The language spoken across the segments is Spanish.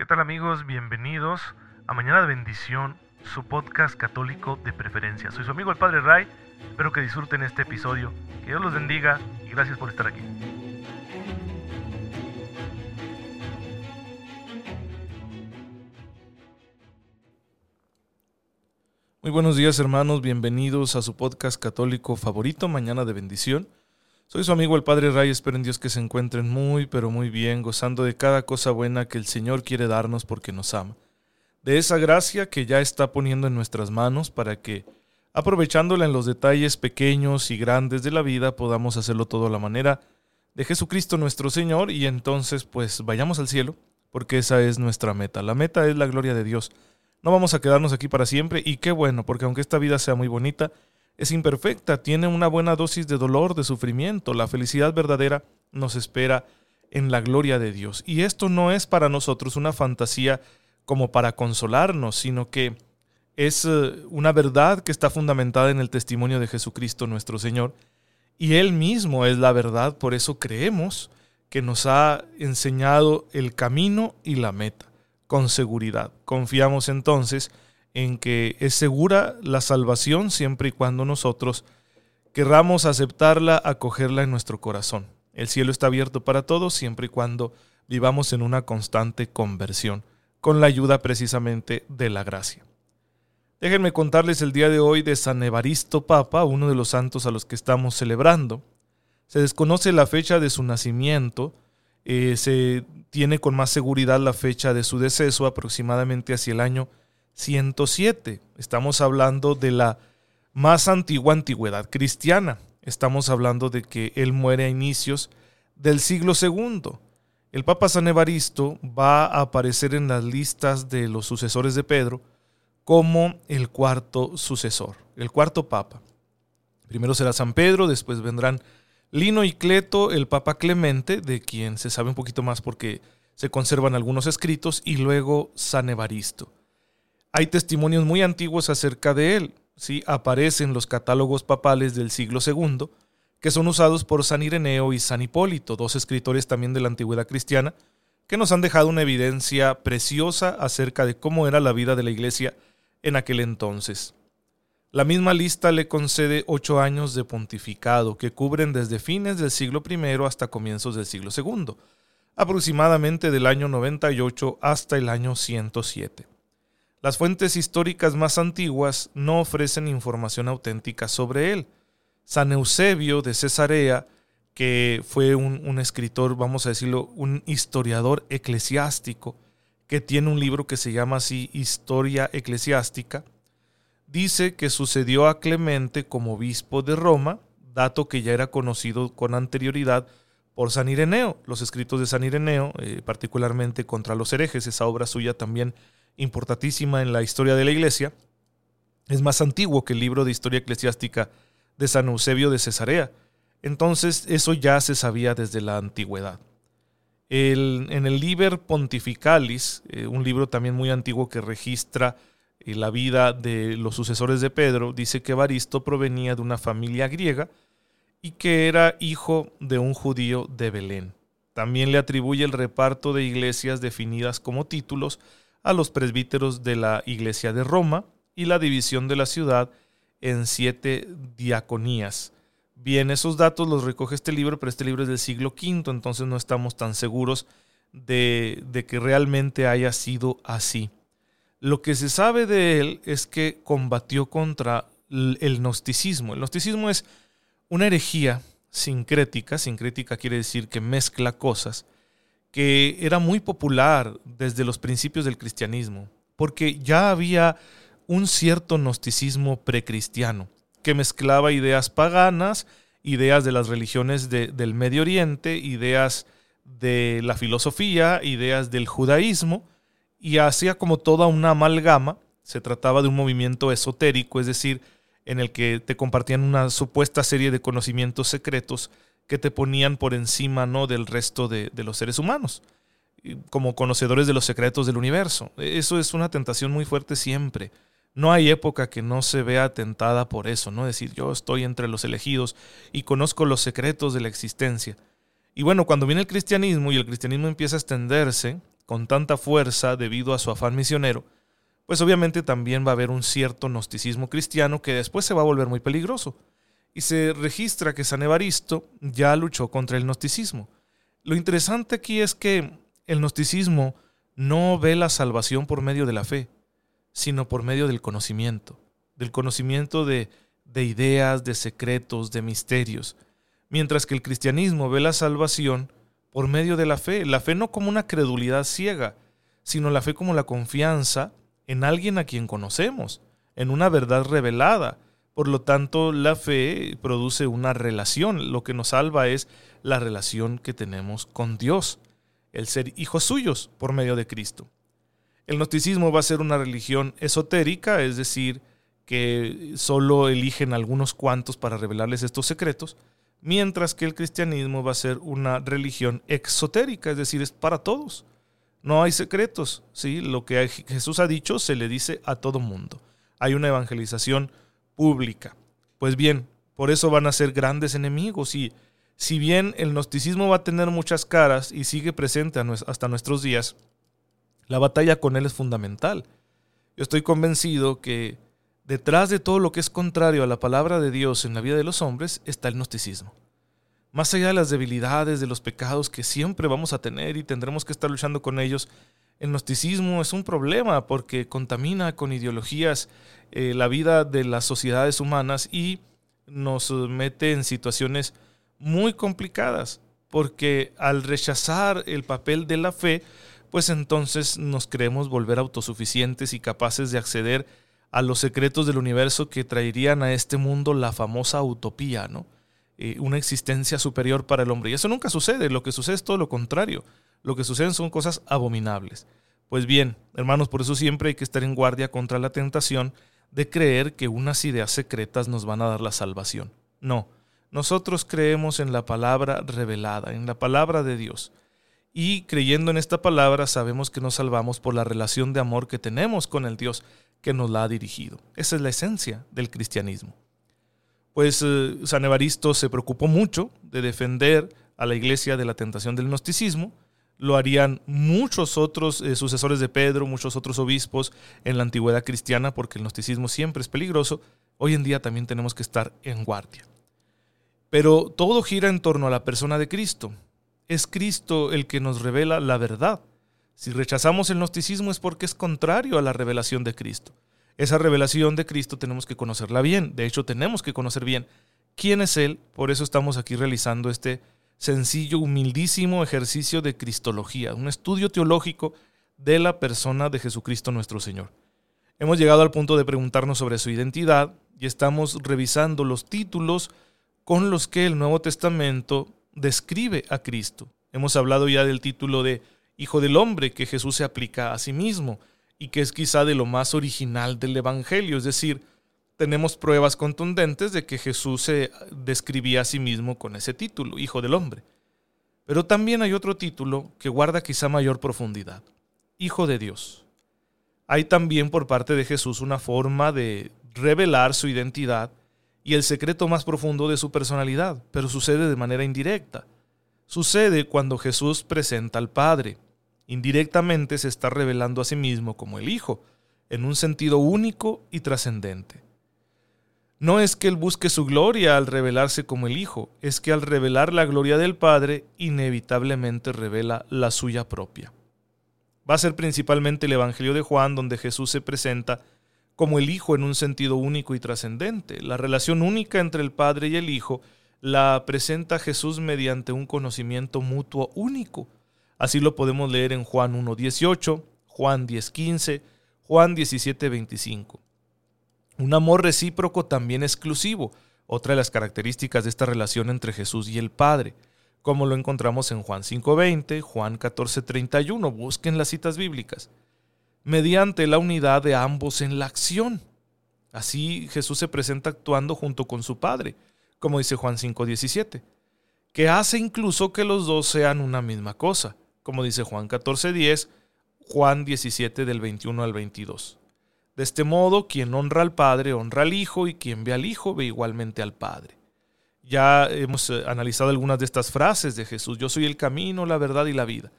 ¿Qué tal amigos? Bienvenidos a Mañana de Bendición, su podcast católico de preferencia. Soy su amigo el Padre Ray, espero que disfruten este episodio, que Dios los bendiga y gracias por estar aquí. Muy buenos días hermanos, bienvenidos a su podcast católico favorito, Mañana de Bendición. Soy su amigo el Padre Ray, espero en Dios que se encuentren muy, pero muy bien, gozando de cada cosa buena que el Señor quiere darnos porque nos ama. De esa gracia que ya está poniendo en nuestras manos para que, aprovechándola en los detalles pequeños y grandes de la vida, podamos hacerlo todo a la manera de Jesucristo nuestro Señor y entonces pues vayamos al cielo, porque esa es nuestra meta. La meta es la gloria de Dios. No vamos a quedarnos aquí para siempre y qué bueno, porque aunque esta vida sea muy bonita, es imperfecta, tiene una buena dosis de dolor, de sufrimiento. La felicidad verdadera nos espera en la gloria de Dios. Y esto no es para nosotros una fantasía como para consolarnos, sino que es eh, una verdad que está fundamentada en el testimonio de Jesucristo nuestro Señor. Y Él mismo es la verdad, por eso creemos que nos ha enseñado el camino y la meta con seguridad. Confiamos entonces en que es segura la salvación siempre y cuando nosotros querramos aceptarla, acogerla en nuestro corazón. El cielo está abierto para todos siempre y cuando vivamos en una constante conversión, con la ayuda precisamente de la gracia. Déjenme contarles el día de hoy de San Evaristo Papa, uno de los santos a los que estamos celebrando. Se desconoce la fecha de su nacimiento, eh, se tiene con más seguridad la fecha de su deceso aproximadamente hacia el año 107. Estamos hablando de la más antigua antigüedad cristiana. Estamos hablando de que él muere a inicios del siglo II. El Papa San Evaristo va a aparecer en las listas de los sucesores de Pedro como el cuarto sucesor, el cuarto Papa. Primero será San Pedro, después vendrán Lino y Cleto, el Papa Clemente, de quien se sabe un poquito más porque se conservan algunos escritos, y luego San Evaristo. Hay testimonios muy antiguos acerca de él, ¿sí? aparecen los catálogos papales del siglo II, que son usados por San Ireneo y San Hipólito, dos escritores también de la antigüedad cristiana, que nos han dejado una evidencia preciosa acerca de cómo era la vida de la iglesia en aquel entonces. La misma lista le concede ocho años de pontificado que cubren desde fines del siglo I hasta comienzos del siglo II, aproximadamente del año 98 hasta el año 107. Las fuentes históricas más antiguas no ofrecen información auténtica sobre él. San Eusebio de Cesarea, que fue un, escritor, vamos a decirlo, un historiador eclesiástico, que tiene un libro que se llama así Historia Eclesiástica, dice que sucedió a Clemente como obispo de Roma, dato que ya era conocido con anterioridad por San Ireneo. Los escritos de San Ireneo, eh, particularmente contra los herejes, esa obra suya también importantísima en la historia de la Iglesia, es más antiguo que el libro de historia eclesiástica de San Eusebio de Cesarea. Entonces eso ya se sabía desde la antigüedad. en el Liber Pontificalis, eh, un libro también muy antiguo que registra y la vida de los sucesores de Pedro, dice que Evaristo provenía de una familia griega y que era hijo de un judío de Belén. También le atribuye el reparto de iglesias definidas como títulos a los presbíteros de la iglesia de Roma y la división de la ciudad en siete diaconías. Bien, esos datos los recoge este libro, pero este libro es del siglo V, entonces no estamos tan seguros de, de que realmente haya sido así. Lo que se sabe de él es que combatió contra el gnosticismo. El gnosticismo es una herejía sincrética, sincrética quiere decir que mezcla cosas, que era muy popular desde los principios del cristianismo, porque ya había un cierto gnosticismo precristiano, que mezclaba ideas paganas, ideas de las religiones del Medio Oriente, ideas de la filosofía, ideas del judaísmo, y hacía como toda una amalgama. Se trataba de un movimiento esotérico, es decir, en el que te compartían una supuesta serie de conocimientos secretos que te ponían por encima ¿no? del resto de, de los seres humanos, como conocedores de los secretos del universo. Eso es una tentación muy fuerte siempre. No hay época que no se vea tentada por eso, ¿no? Decir, yo estoy entre los elegidos y conozco los secretos de la existencia. Y bueno, cuando viene el cristianismo y el cristianismo empieza a extenderse, con tanta fuerza debido a su afán misionero, pues obviamente también va a haber un cierto gnosticismo cristiano que después se va a volver muy peligroso. Y se registra que San Evaristo ya luchó contra el gnosticismo. Lo interesante aquí es que el gnosticismo no ve la salvación por medio de la fe, sino por medio del conocimiento, del conocimiento de, de ideas, de secretos, de misterios, mientras que el cristianismo ve la salvación por medio de la fe, la fe no como una credulidad ciega, sino la fe como la confianza en alguien a quien conocemos, en una verdad revelada. Por lo tanto, la fe produce una relación. Lo que nos salva es la relación que tenemos con Dios, el ser hijos suyos por medio de Cristo. El gnosticismo va a ser una religión esotérica, es decir, que solo eligen algunos cuantos para revelarles estos secretos, mientras que el cristianismo va a ser una religión exotérica, es decir, es para todos. No hay secretos, ¿sí? Lo que Jesús ha dicho se le dice a todo mundo. Hay una evangelización pública. Pues bien, por eso van a ser grandes enemigos y si bien el gnosticismo va a tener muchas caras y sigue presente hasta nuestros días, la batalla con él es fundamental. Yo estoy convencido que detrás de todo lo que es contrario a la palabra de Dios en la vida de los hombres está el gnosticismo más allá de las debilidades, de los pecados que siempre vamos a tener y tendremos que estar luchando con ellos, el gnosticismo es un problema porque contamina con ideologías eh, la vida de las sociedades humanas y nos mete en situaciones muy complicadas, porque al rechazar el papel de la fe, pues entonces nos creemos volver autosuficientes y capaces de acceder a los secretos del universo que traerían a este mundo la famosa utopía, ¿no? Eh, una existencia superior para el hombre. Y eso nunca sucede, lo que sucede es todo lo contrario. Lo que suceden son cosas abominables. Pues bien, hermanos, por eso siempre hay que estar en guardia contra la tentación de creer que unas ideas secretas nos van a dar la salvación. No, nosotros creemos en la palabra revelada, en la palabra de Dios. Y creyendo en esta palabra sabemos que nos salvamos por la relación de amor que tenemos con el Dios que nos la ha dirigido. Esa es la esencia del cristianismo pues eh, San Evaristo se preocupó mucho de defender a la iglesia de la tentación del gnosticismo. Lo harían muchos otros eh, sucesores de Pedro, muchos otros obispos en la antigüedad cristiana, porque el gnosticismo siempre es peligroso. Hoy en día también tenemos que estar en guardia. Pero todo gira en torno a la persona de Cristo. Es Cristo el que nos revela la verdad. Si rechazamos el gnosticismo es porque es contrario a la revelación de Cristo esa revelación de Cristo tenemos que conocerla bien. De hecho, tenemos que conocer bien quién es Él. Por eso estamos aquí realizando este sencillo, humildísimo ejercicio de Cristología, un estudio teológico de la persona de Jesucristo nuestro Señor. Hemos llegado al punto de preguntarnos sobre su identidad y estamos revisando los títulos con los que el Nuevo Testamento describe a Cristo. Hemos hablado ya del título de Hijo del Hombre que Jesús se aplica a sí mismo y que es quizá de lo más original del Evangelio. Es decir, tenemos pruebas contundentes de que Jesús se describía a sí mismo con ese título, Hijo del Hombre. Pero también hay otro título que guarda quizá mayor profundidad, Hijo de Dios. Hay también por parte de Jesús una forma de revelar su identidad y el secreto más profundo de su personalidad, pero sucede de manera indirecta. Sucede cuando Jesús presenta al Padre indirectamente se está revelando a sí mismo como el Hijo, en un sentido único y trascendente. No es que Él busque su gloria al revelarse como el Hijo, es que al revelar la gloria del Padre, inevitablemente revela la suya propia. Va a ser principalmente el Evangelio de Juan donde Jesús se presenta como el Hijo en un sentido único y trascendente. La relación única entre el Padre y el Hijo la presenta Jesús mediante un conocimiento mutuo único, Así lo podemos leer en Juan 1.18, Juan 10.15, Juan 17.25. Un amor recíproco también exclusivo, otra de las características de esta relación entre Jesús y el Padre, como lo encontramos en Juan 5.20, Juan 14.31, busquen las citas bíblicas, mediante la unidad de ambos en la acción. Así Jesús se presenta actuando junto con su Padre, como dice Juan 5.17, que hace incluso que los dos sean una misma cosa como dice Juan 14:10, Juan 17 del 21 al 22. De este modo, quien honra al Padre, honra al Hijo, y quien ve al Hijo, ve igualmente al Padre. Ya hemos eh, analizado algunas de estas frases de Jesús. Yo soy el camino, la verdad y la vida.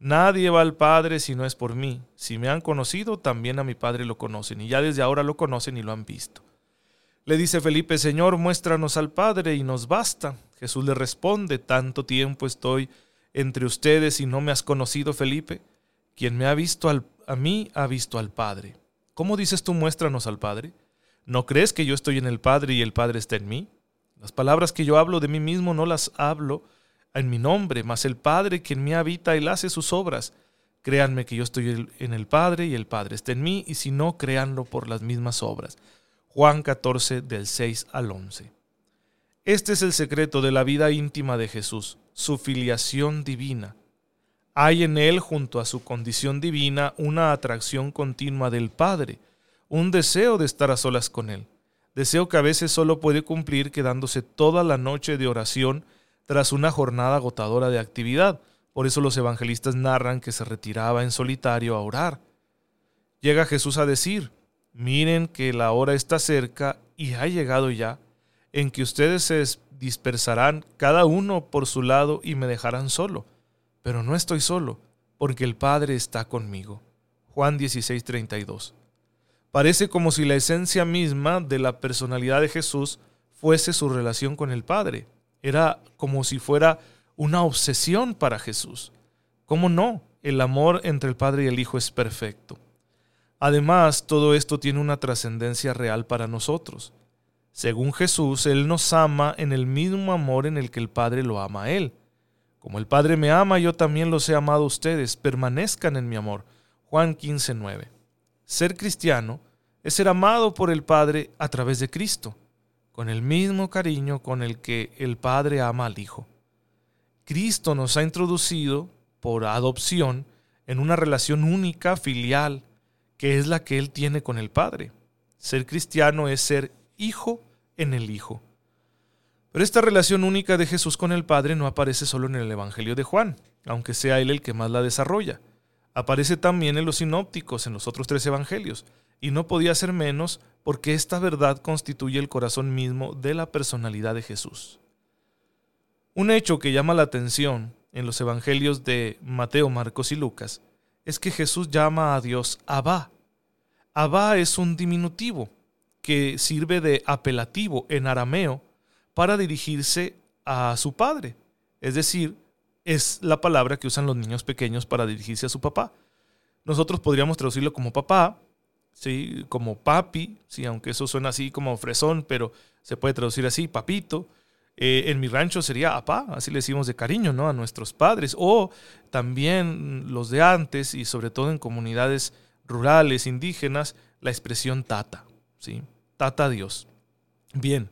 Nadie va al Padre si no es por mí. Si me han conocido, también a mi Padre lo conocen, y ya desde ahora lo conocen y lo han visto. Le dice Felipe, Señor, muéstranos al Padre y nos basta. Jesús le responde, tanto tiempo estoy entre ustedes y no me has conocido, Felipe. Quien me ha visto a mí ha visto al Padre. ¿Cómo dices tú, muéstranos al Padre? ¿No crees que yo estoy en el Padre y el Padre está en mí? Las palabras que yo hablo de mí mismo no las hablo en mi nombre, mas el Padre que en mí habita, él hace sus obras. Créanme que yo estoy en el Padre y el Padre está en mí, y si no, créanlo por las mismas obras. Juan 14 del 6 al 11. Este es el secreto de la vida íntima de Jesús, su filiación divina. Hay en él, junto a su condición divina, una atracción continua del Padre, un deseo de estar a solas con él, deseo que a veces solo puede cumplir quedándose toda la noche de oración tras una jornada agotadora de actividad. Por eso los evangelistas narran que se retiraba en solitario a orar. Llega Jesús a decir, miren que la hora está cerca y ha llegado ya, en que ustedes se dispersarán cada uno por su lado y me dejarán solo. Pero no estoy solo, porque el Padre está conmigo. Juan 16:32. Parece como si la esencia misma de la personalidad de Jesús fuese su relación con el Padre. Era como si fuera una obsesión para Jesús. ¿Cómo no? El amor entre el Padre y el Hijo es perfecto. Además, todo esto tiene una trascendencia real para nosotros. Según Jesús, Él nos ama en el mismo amor en el que el Padre lo ama a Él. Como el Padre me ama, yo también los he amado a ustedes, permanezcan en mi amor. Juan 15:9. Ser cristiano es ser amado por el Padre a través de Cristo con el mismo cariño con el que el Padre ama al Hijo. Cristo nos ha introducido, por adopción, en una relación única, filial, que es la que Él tiene con el Padre. Ser cristiano es ser hijo en el Hijo. Pero esta relación única de Jesús con el Padre no aparece solo en el Evangelio de Juan, aunque sea Él el que más la desarrolla. Aparece también en los sinópticos, en los otros tres Evangelios, y no podía ser menos porque esta verdad constituye el corazón mismo de la personalidad de Jesús. Un hecho que llama la atención en los evangelios de Mateo, Marcos y Lucas es que Jesús llama a Dios Abba. Abba es un diminutivo que sirve de apelativo en arameo para dirigirse a su padre. Es decir, es la palabra que usan los niños pequeños para dirigirse a su papá. Nosotros podríamos traducirlo como papá, ¿sí? como papi, ¿sí? aunque eso suena así como fresón, pero se puede traducir así, papito. Eh, en mi rancho sería apá, así le decimos de cariño ¿no? a nuestros padres, o también los de antes y sobre todo en comunidades rurales, indígenas, la expresión tata, ¿sí? tata Dios. Bien,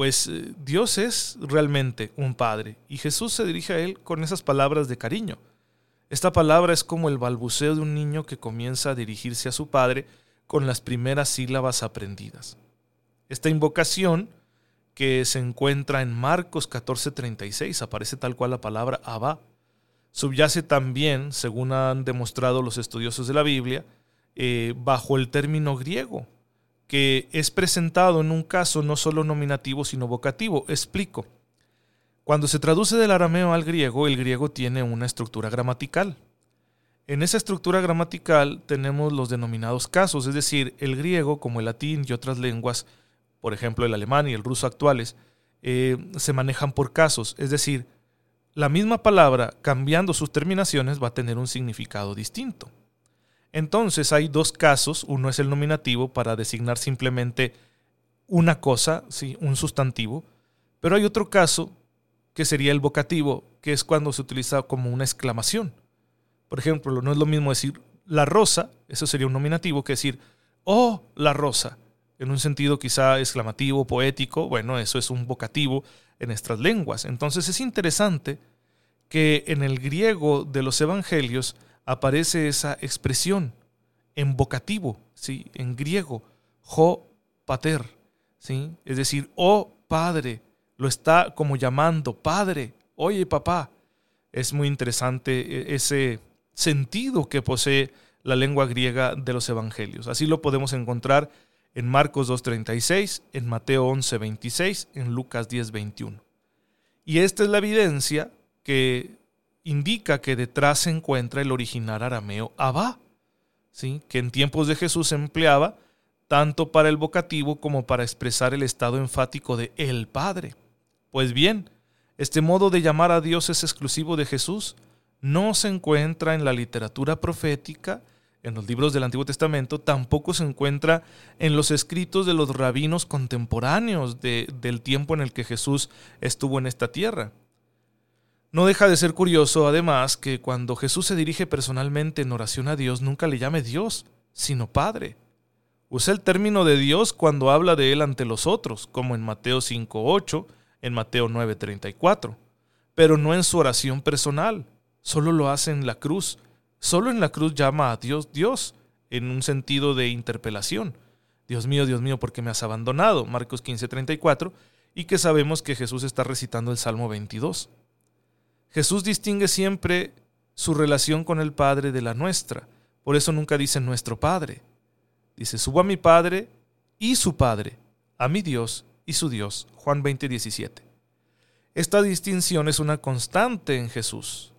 pues eh, Dios es realmente un padre y Jesús se dirige a él con esas palabras de cariño. Esta palabra es como el balbuceo de un niño que comienza a dirigirse a su padre con las primeras sílabas aprendidas. Esta invocación, que se encuentra en Marcos 14:36, aparece tal cual la palabra Abba, subyace también, según han demostrado los estudiosos de la Biblia, eh, bajo el término griego, que es presentado en un caso no solo nominativo, sino vocativo. Explico. Cuando se traduce del arameo al griego, el griego tiene una estructura gramatical. En esa estructura gramatical tenemos los denominados casos, es decir, el griego, como el latín y otras lenguas, por ejemplo el alemán y el ruso actuales, eh, se manejan por casos, es decir, la misma palabra, cambiando sus terminaciones, va a tener un significado distinto. Entonces hay dos casos, uno es el nominativo para designar simplemente una cosa, ¿sí? un sustantivo, pero hay otro caso que sería el vocativo, que es cuando se utiliza como una exclamación. Por ejemplo, no es lo mismo decir la rosa, eso sería un nominativo, que decir, oh, la rosa, en un sentido quizá exclamativo, poético, bueno, eso es un vocativo en nuestras lenguas. Entonces es interesante que en el griego de los evangelios aparece esa expresión en vocativo, ¿sí? en griego, jo pater, ¿sí? es decir, oh padre, lo está como llamando, padre, oye papá. Es muy interesante e-, ese, sentido que posee la lengua griega de los evangelios. Así lo podemos encontrar en Marcos 2.36, en Mateo 11.26, en Lucas 10.21. Y esta es la evidencia que indica que detrás se encuentra el original arameo Abba, ¿sí? que en tiempos de Jesús se empleaba tanto para el vocativo como para expresar el estado enfático de el Padre. Pues bien, este modo de llamar a Dios es exclusivo de Jesús, no se encuentra en la literatura profética, en los libros del Antiguo Testamento, tampoco se encuentra en los escritos de los rabinos contemporáneos del tiempo en el que Jesús estuvo en esta tierra. No deja de ser curioso, además, que cuando Jesús se dirige personalmente en oración a Dios, nunca le llame Dios, sino Padre. Usa el término de Dios cuando habla de Él ante los otros, como en Mateo 5.8, en Mateo 9.34, pero no en su oración personal, solo lo hace en la cruz. Solo en la cruz llama a Dios Dios, en un sentido de interpelación. Dios mío, Dios mío, ¿por qué me has abandonado? Marcos 15.34, y que sabemos que Jesús está recitando el Salmo 22. Jesús distingue siempre su relación con el Padre de la nuestra. Por eso nunca dice nuestro Padre. Dice, subo a mi Padre y su Padre, a mi Dios y su Dios. Juan 20, 17. Esta distinción es una constante en Jesús.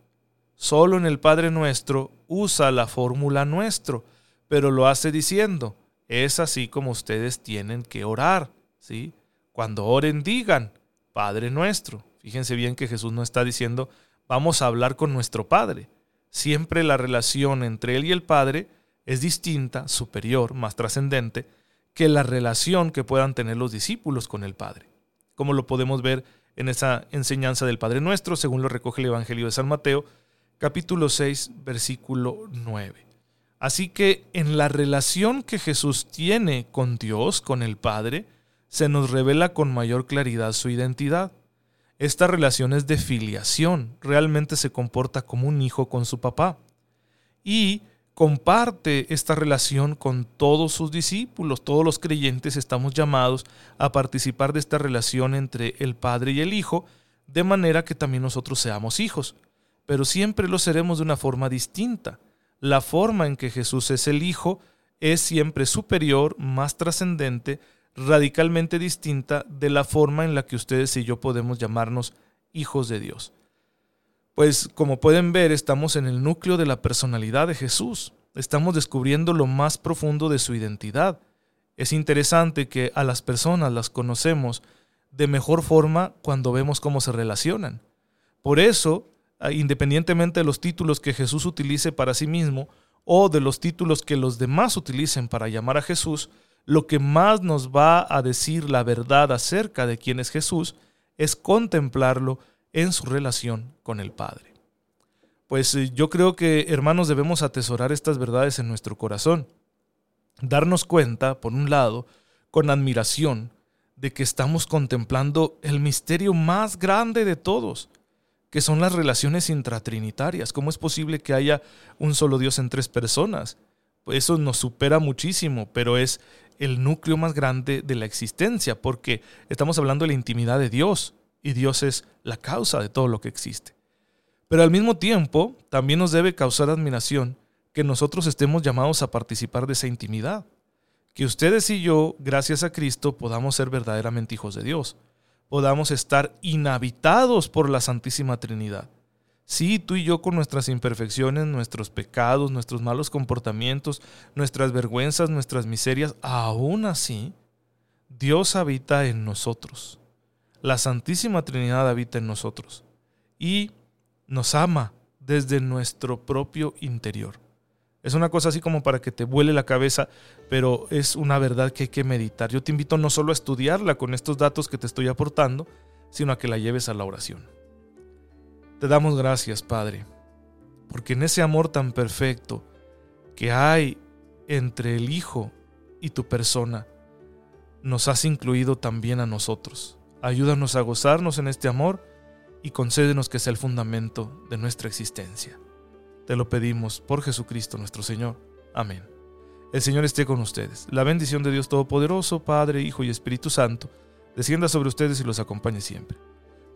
Solo en el Padre nuestro usa la fórmula nuestro, pero lo hace diciendo, es así como ustedes tienen que orar, ¿sí? Cuando oren digan, Padre nuestro, Fíjense bien que Jesús no está diciendo, vamos a hablar con nuestro Padre. Siempre la relación entre Él y el Padre es distinta, superior, más trascendente, que la relación que puedan tener los discípulos con el Padre. Como lo podemos ver en esa enseñanza del Padre Nuestro, según lo recoge el Evangelio de San Mateo, capítulo 6, versículo 9. Así que en la relación que Jesús tiene con Dios, con el Padre, se nos revela con mayor claridad su identidad. Esta relación es de filiación, realmente se comporta como un hijo con su papá. Y comparte esta relación con todos sus discípulos, todos los creyentes estamos llamados a participar de esta relación entre el Padre y el Hijo, de manera que también nosotros seamos hijos. Pero siempre lo seremos de una forma distinta. La forma en que Jesús es el Hijo es siempre superior, más trascendente, radicalmente distinta de la forma en la que ustedes y yo podemos llamarnos hijos de Dios. Pues como pueden ver, estamos en el núcleo de la personalidad de Jesús. Estamos descubriendo lo más profundo de su identidad. Es interesante que a las personas las conocemos de mejor forma cuando vemos cómo se relacionan. Por eso, independientemente de los títulos que Jesús utilice para sí mismo o de los títulos que los demás utilicen para llamar a Jesús, lo que más nos va a decir la verdad acerca de quién es Jesús es contemplarlo en su relación con el Padre. Pues eh, yo creo que, hermanos, debemos atesorar estas verdades en nuestro corazón. Darnos cuenta, por un lado, con admiración, de que estamos contemplando el misterio más grande de todos, que son las relaciones intratrinitarias. ¿Cómo es posible que haya un solo Dios en tres personas? Pues eso nos supera muchísimo, pero es el núcleo más grande de la existencia, porque estamos hablando de la intimidad de Dios, y Dios es la causa de todo lo que existe. Pero al mismo tiempo, también nos debe causar admiración que nosotros estemos llamados a participar de esa intimidad, que ustedes y yo, gracias a Cristo, podamos ser verdaderamente hijos de Dios, podamos estar inhabitados por la Santísima Trinidad Sí, tú y yo con nuestras imperfecciones, nuestros pecados, nuestros malos comportamientos, nuestras vergüenzas, nuestras miserias, aún así, Dios habita en nosotros. La Santísima Trinidad habita en nosotros y nos ama desde nuestro propio interior. Es una cosa así como para que te vuele la cabeza, pero es una verdad que hay que meditar. Yo te invito no solo a estudiarla con estos datos que te estoy aportando, sino a que la lleves a la oración. Te damos gracias, Padre, porque en ese amor tan perfecto que hay entre el Hijo y tu persona, nos has incluido también a nosotros. Ayúdanos a gozarnos en este amor y concédenos que sea el fundamento de nuestra existencia. Te lo pedimos por Jesucristo nuestro Señor. Amén. El Señor esté con ustedes. La bendición de Dios Todopoderoso, Padre, Hijo y Espíritu Santo, descienda sobre ustedes y los acompañe siempre.